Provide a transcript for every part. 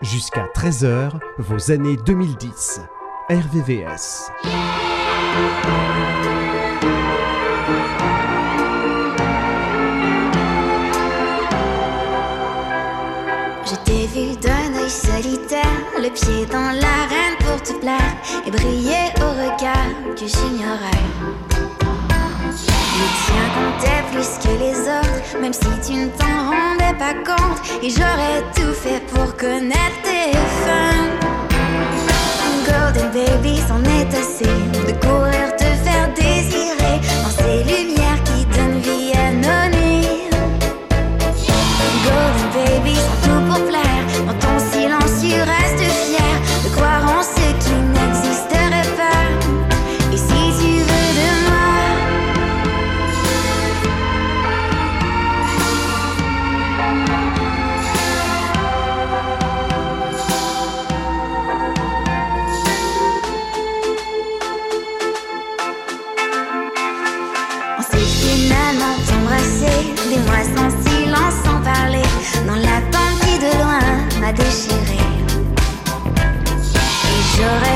Jusqu'à 13h, vos années 2010. RVVS. Je t'ai vu d'un œil solitaire, le pied dans l'arène pour te plaire et briller au regard que j'ignorais. Le tien comptait plus que les autres, même si tu ne t'en rendais pas compte. Et j'aurais tout fait pour connaître tes fins. Golden baby, c'en est assez de courir te faire désirer dans ces lumières qui donnent vie à nos nuits. Golden baby, tout pour plaire, j'aurais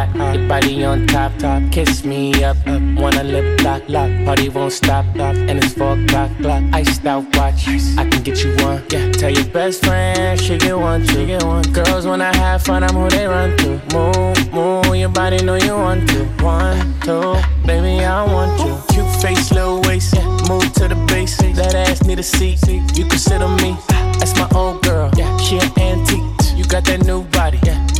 your body on top, top. Kiss me up, up. Wanna lip lock, lock. Party won't stop, stop. And it's four o'clock, clock. Iced out watch, I can get you one. Yeah, tell your best friend she get one, she get one. Girls wanna have fun, I'm who they run to. Move, move, your body know you want to. One, two, baby I want you. Cute face, little waist, yeah. Move to the base, that ass need a seat. You can sit on me, ah. that's my old girl. Yeah, she an antique. You got that new body, yeah.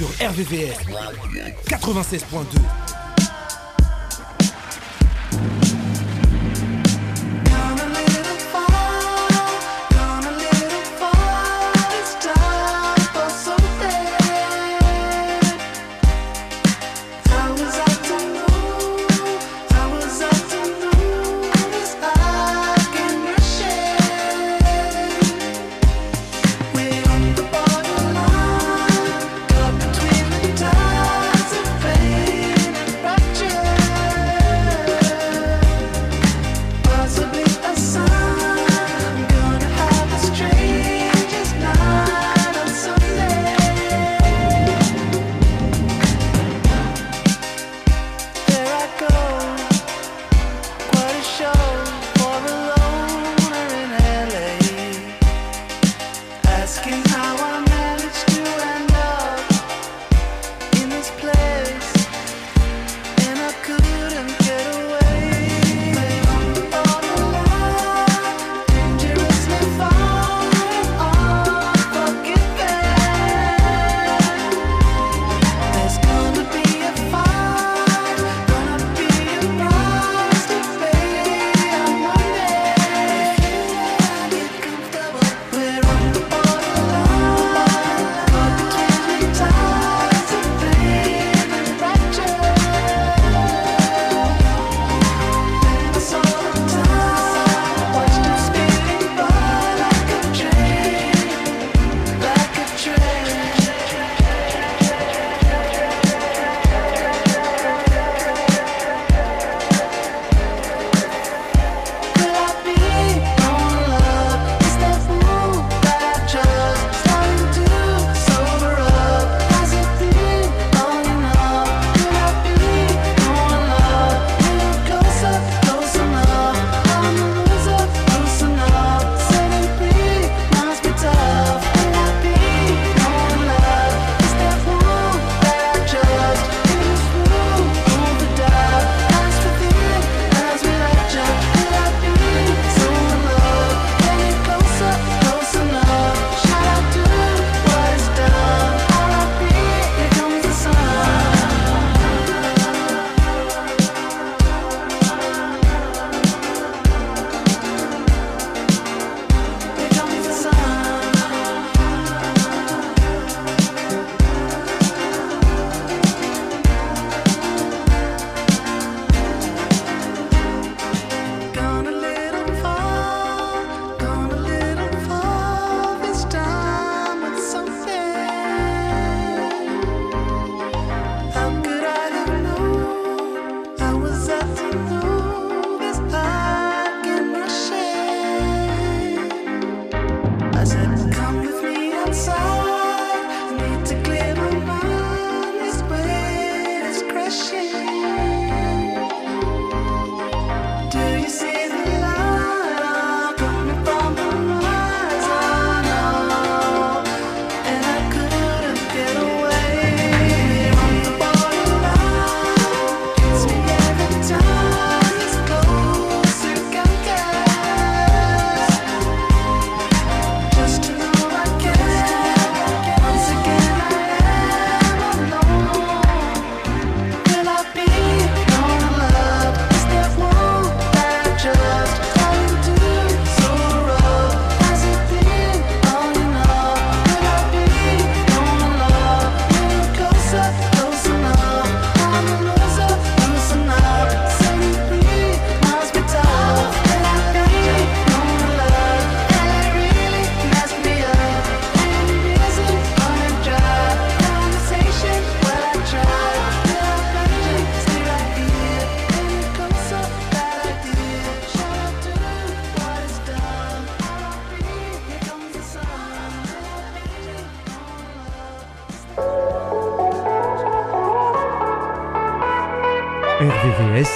sur RVVS 96.2.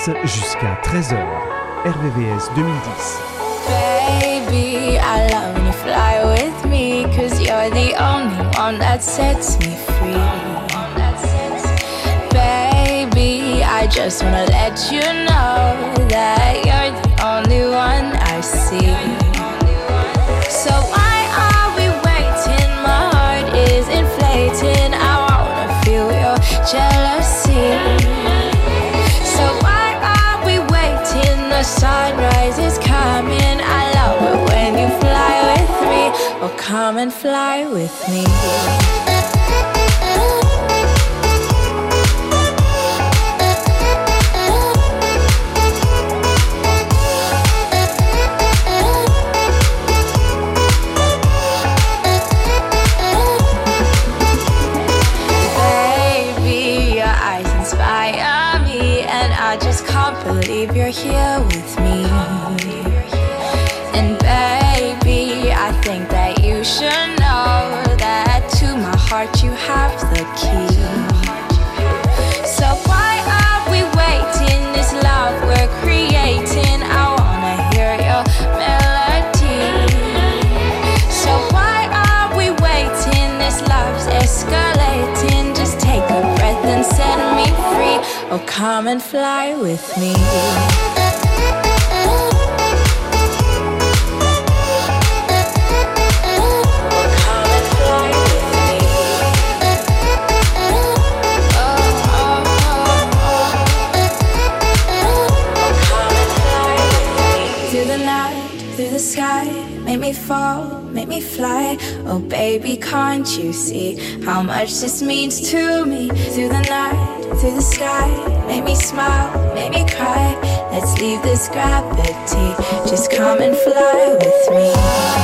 Jusqu'à 13h. RVVS 2010. Baby, I love you fly with me, cause you're the only one that sets me free. Baby, I just wanna let you know that you're the only one I see. So why are we waiting? My heart is inflating. I wanna feel your jealousy. Oh, come and fly with me. I just can't believe you're here with me. Should know that to my heart you have the key. So why are we waiting? This love we're creating, I wanna hear your melody. So why are we waiting? This love's escalating. Just take a breath and set me free. Oh, come and fly with me. Sky, make me fall, make me fly. Oh, baby, can't you see how much this means to me? Through the night, through the sky, make me smile, make me cry. Let's leave this gravity, just come and fly with me.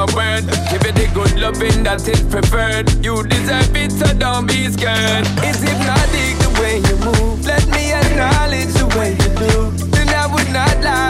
my word. Give it the good loving that is it preferred. You deserve it, so don't be scared. It's hypnotic the way you move. Let me acknowledge the way you do. Then I would not lie,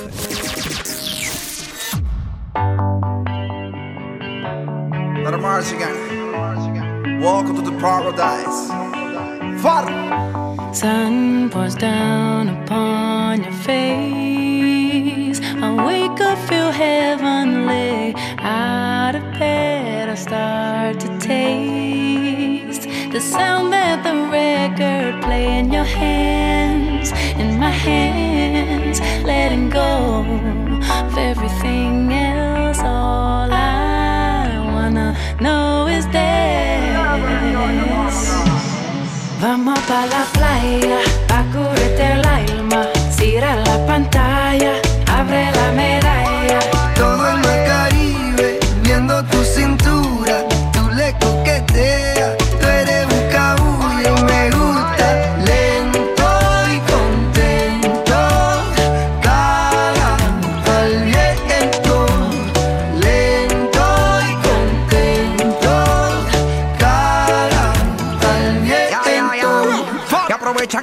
know.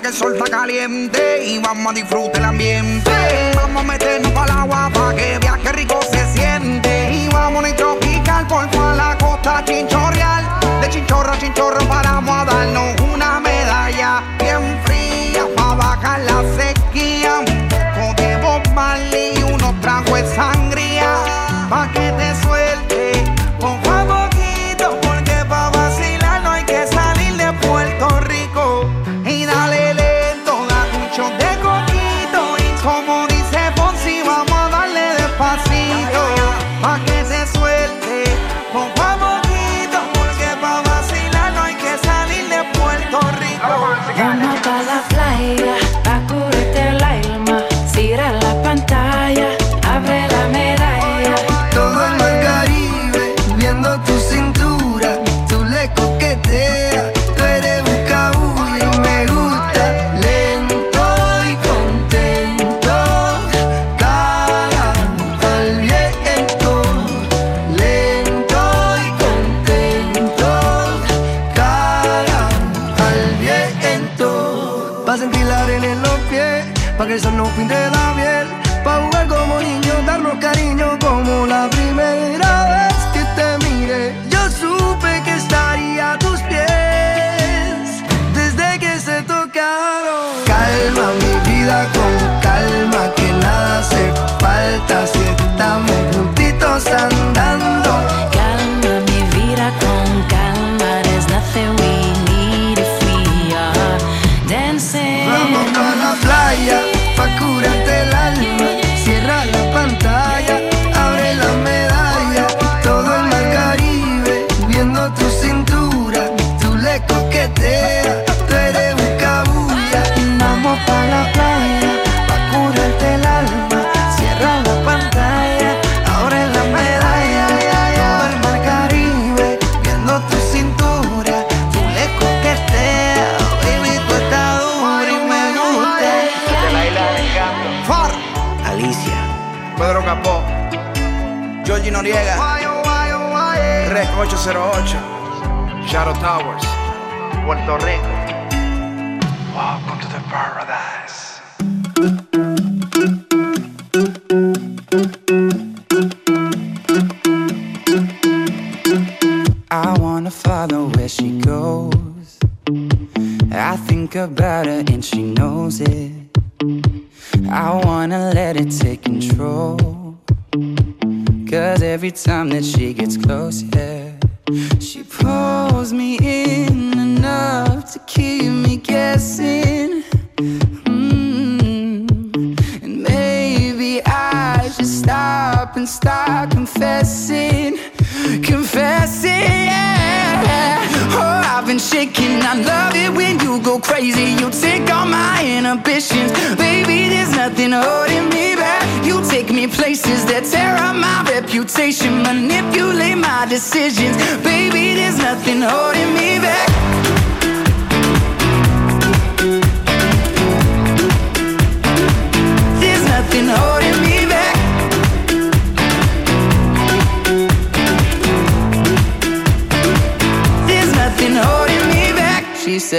Que el sol está caliente y vamos a disfrutar el ambiente. Vamos a meternos para el agua para que qué rico se siente. Y vamos a tropical por toda la costa chinchorreal. De chinchorro a chinchorro paramos a darnos una medalla bien fría para bajar la sequía. Un poco de y unos tragos de sangría 08, Shadow Towers, Puerto Rico.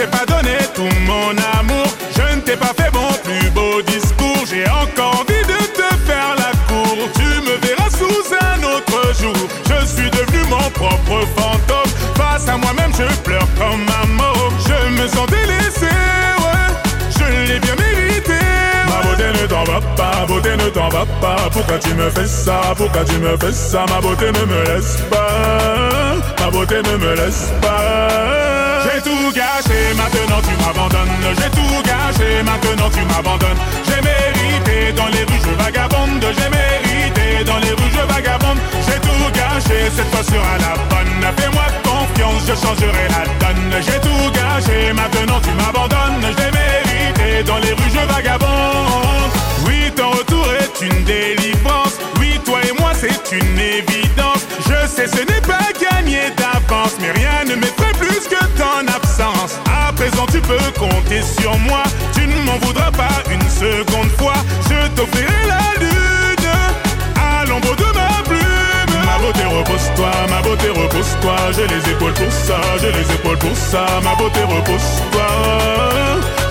T'ai pas donné tout mon amour, je ne t'ai pas fait mon plus beau discours. J'ai encore envie de te faire la cour. Tu me verras sous un autre jour. Je suis devenu mon propre fantôme. Face à moi-même, je pleure comme un mort. Je me sens délaissé, ouais. Je l'ai bien mérité. Va pas, beauté ne t'en va pas. Pourquoi tu me fais ça, pourquoi tu me fais ça? Ma beauté ne me laisse pas, ma beauté ne me laisse pas. J'ai tout gâché, maintenant tu m'abandonnes. J'ai tout gâché, maintenant tu m'abandonnes. J'ai mérité dans les rues, je vagabonde. J'ai mérité dans les rues, je vagabonde. J'ai tout gâché, cette fois sera la bonne. Fais-moi confiance, je changerai la donne. J'ai tout gâché, maintenant tu m'abandonnes. J'ai mérité dans les rues, je vagabonde. Oui, ton retour est une délivrance. Oui, toi et moi, c'est une évidence. Je sais, ce n'est pas gagné d'avance, mais rien ne m'effraie plus que ton absence. À présent, tu peux compter sur moi. Tu ne m'en voudras pas une seconde fois. Je t'offrirai la lune à l'ombre de ma plume. Ma beauté repose-toi, ma beauté repose-toi. J'ai les épaules pour ça, j'ai les épaules pour ça. Ma beauté repose-toi,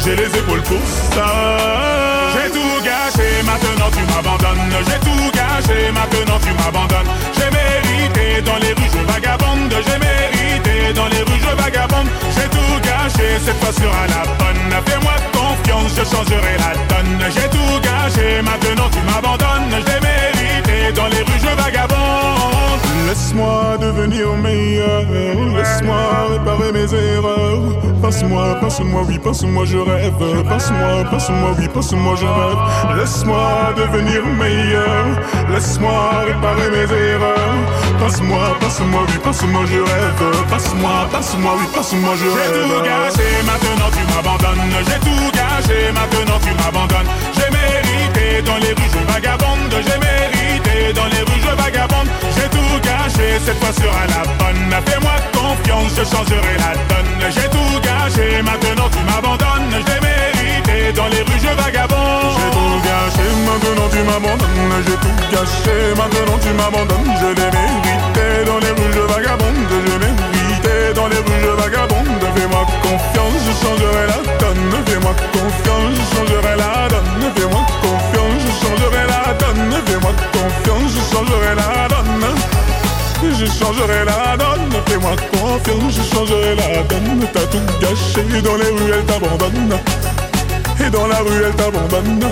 j'ai les épaules pour ça. J'ai tout gâché, maintenant tu m'abandonnes. J'ai tout gâché, maintenant tu m'abandonnes. J'ai mérité dans les rues, je vagabonde. J'ai mérité dans les rues, je vagabonde. J'ai tout gâché, cette fois sera la bonne. Fais-moi confiance, je changerai la donne. J'ai tout gâché, maintenant tu m'abandonnes. J'ai mérité dans les rues, je vagabonde. Laisse-moi devenir meilleur, laisse-moi réparer mes erreurs. Passe-moi, passe-moi, oui, passe-moi, je rêve. Passe-moi, passe-moi, oui, passe-moi, je rêve. Laisse-moi devenir meilleur, laisse-moi réparer mes erreurs. Passe-moi, passe-moi, oui, passe-moi, je rêve. Passe-moi, passe-moi, oui, passe-moi, je rêve. J'ai tout gâché, maintenant tu m'abandonnes. J'ai tout gâché, maintenant tu m'abandonnes. J'ai mérité dans les rues, je vagabonde. J'ai mérité J'ai tout gâché, cette fois sera la bonne. Fais-moi confiance, je changerai la donne. J'ai tout gâché, maintenant tu m'abandonnes. J'ai mérité dans les rues, je vagabonde. J'ai tout gâché, maintenant tu m'abandonnes. J'ai tout gâché, maintenant tu m'abandonnes. Je l'ai mérité dans les rues, je vagabonde. Je mérité dans les rues, je vagabonde. Fais-moi confiance, je changerai la donne. Fais-moi confiance, je changerai la donne. Fais-moi confiance, confiance, je changerai la donne. Je changerai la donne, fais-moi confiance, je changerai la donne. T'as tout gâché, dans les rues elle t'abandonne. Et dans la rue elle t'abandonne.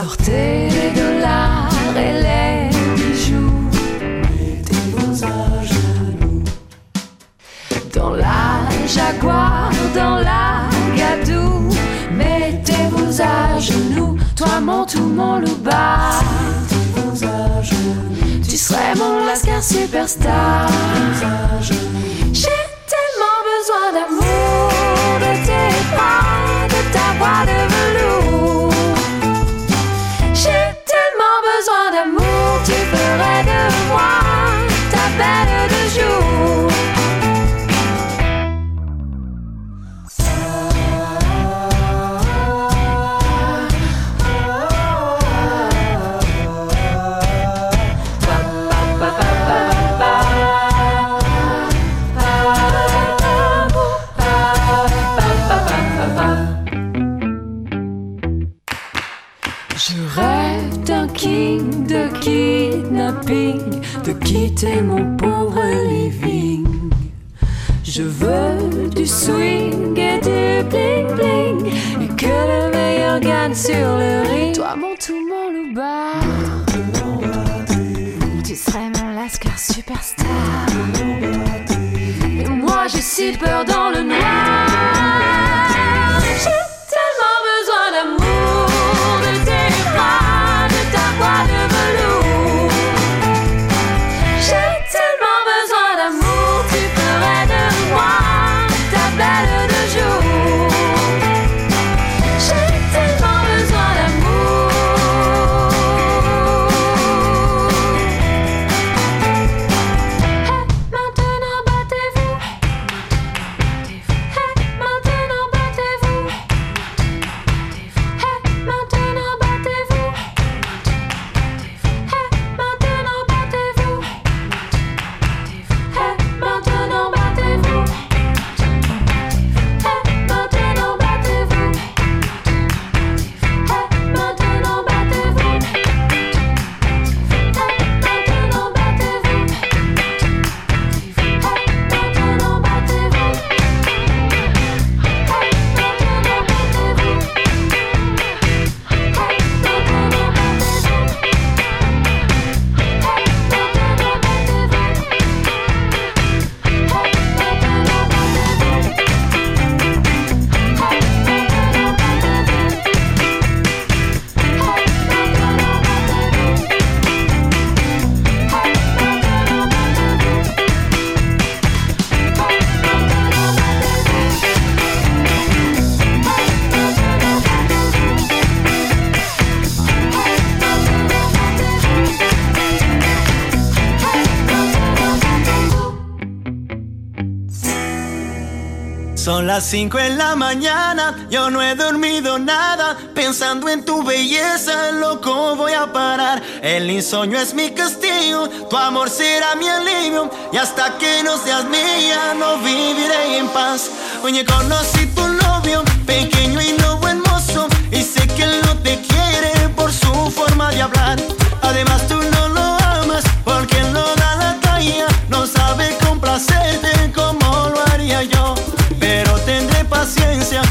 Sortez les dollars et les bijoux. Mettez-vous à genoux. Dans la jaguar, dans la gadou. Mettez-vous à genoux. Toi, mon tout, mon louba. Mettez-vous à genoux. Tu serais mon lascar superstar. J'ai de quitter mon pauvre living. Je veux du swing et du bling bling, et que le meilleur gagne sur le ring. Toi, mon tout, mon louba, tu serais mon lascar superstar. Et moi, j'ai si peur dans le noir. Las 5 en la mañana, yo no he dormido nada, pensando en tu belleza, loco voy a parar. El insomnio es mi castigo, tu amor será mi alivio, y hasta que no seas mía, no viviré en paz. Oye, conocí tu novio, pequeño y no buen mozo, y sé que él no te quiere por su forma de hablar. Además, tú no lo paciencia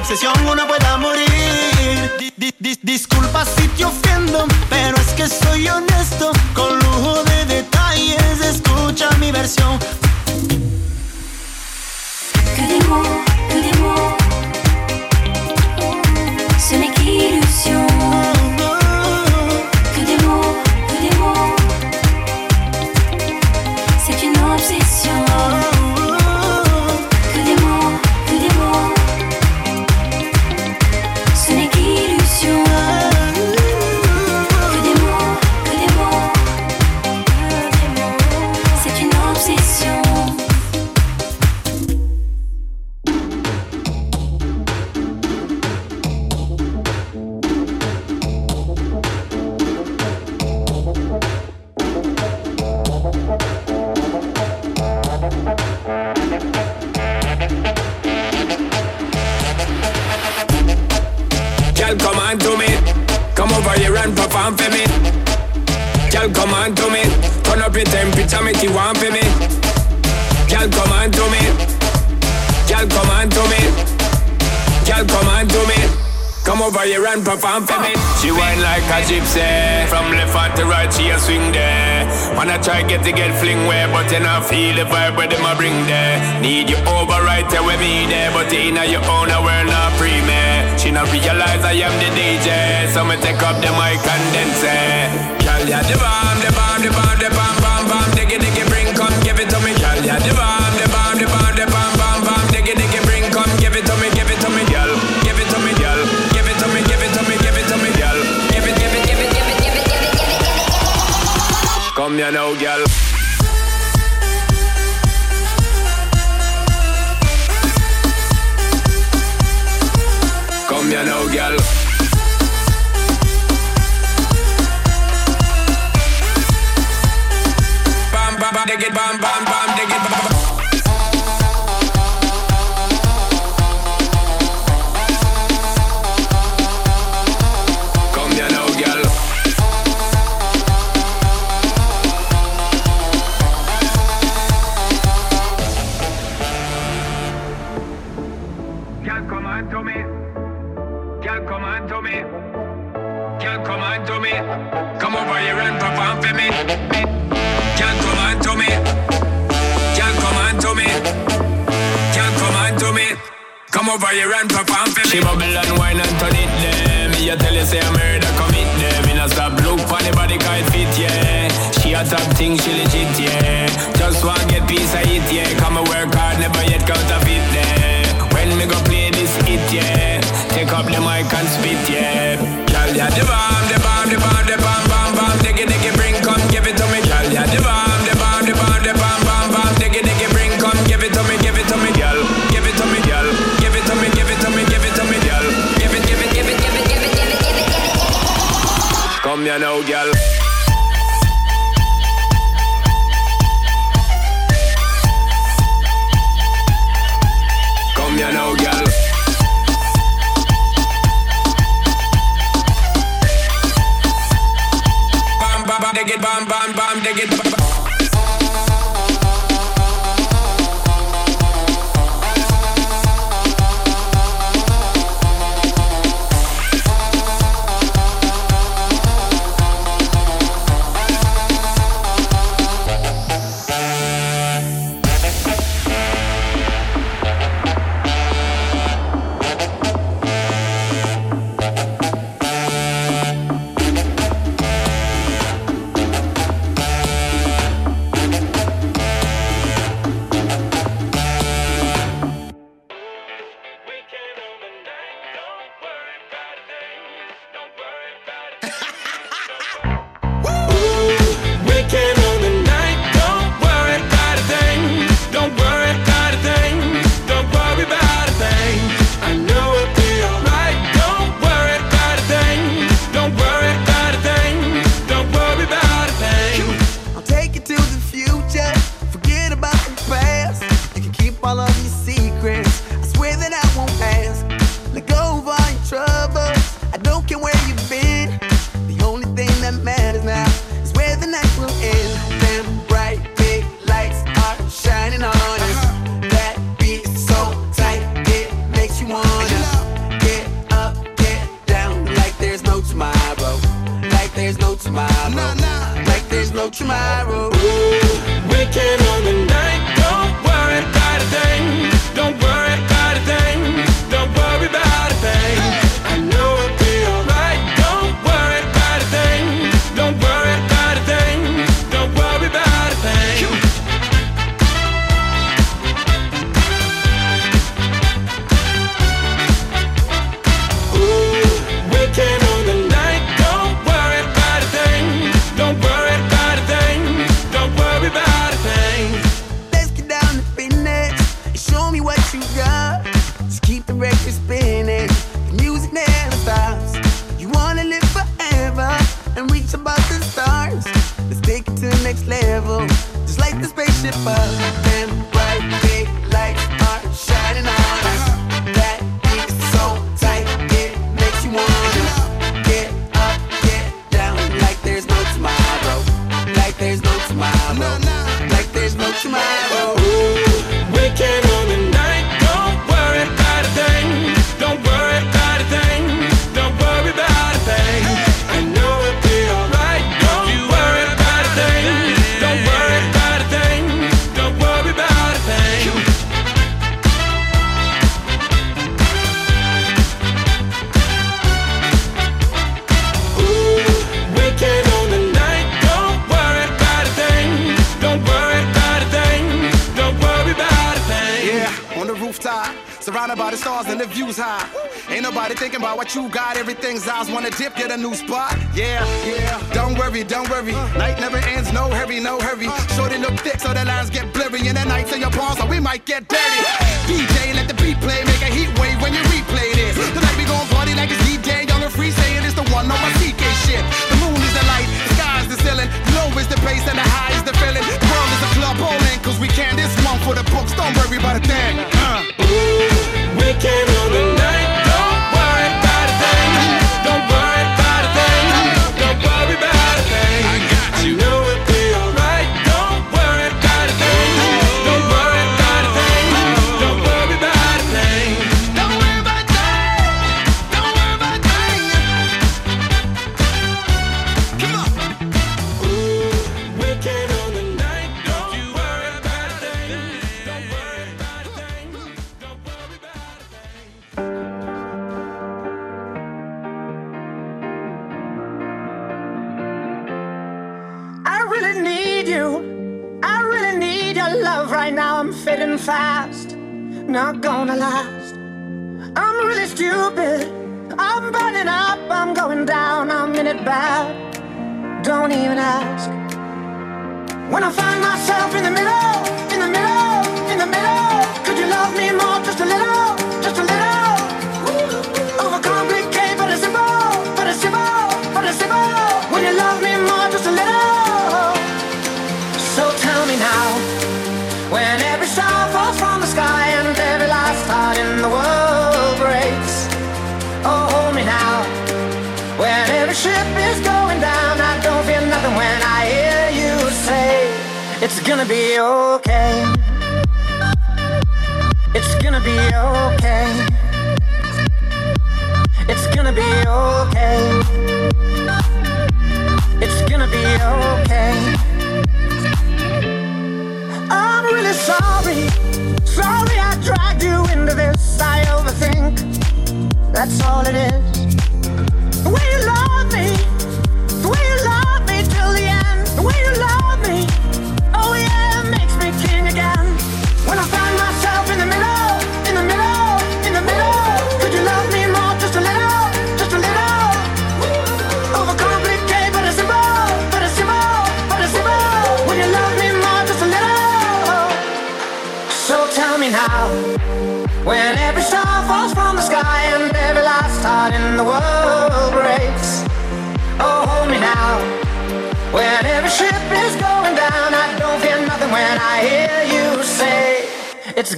obsesión uno pueda morir? Di- di- di- disculpa si te ofendo, pero es que soy honesto. Con lujo de detalles, escucha mi versión. Que Need you over right there with me there, but in a your own a not free me. She not realize I am the DJ, so me take up the mic and then say, Girl, ya the bomb, the bomb, the bomb, the bomb, bomb, bomb, diggy, diggy, bring, come give it to me. Girl, ya the bomb, the bomb, the bomb, the bomb, bomb, bomb, diggy, diggy, bring, come give it to me, give it to me, girl, give it to me, girl, give it to me, give it to me, give it to me, girl, give it, give it, give it, give it, give it, give it, give it, give it. Come here now, girl. Girl. Bam, bam, bam, it, bam, bam, bam, it, bam, bam, bam, dig it. bam.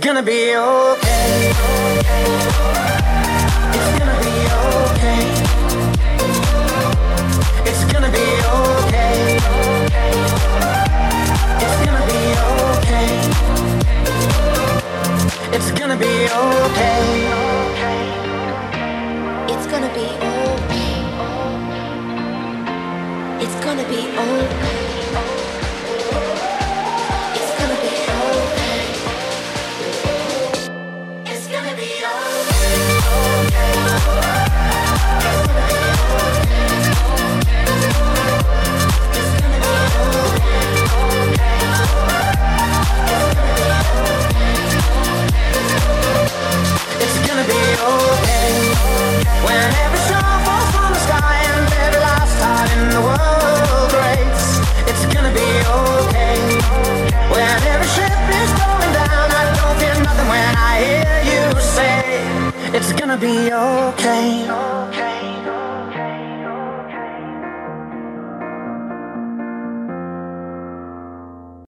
Gonna be okay. It's it's gonna be okay.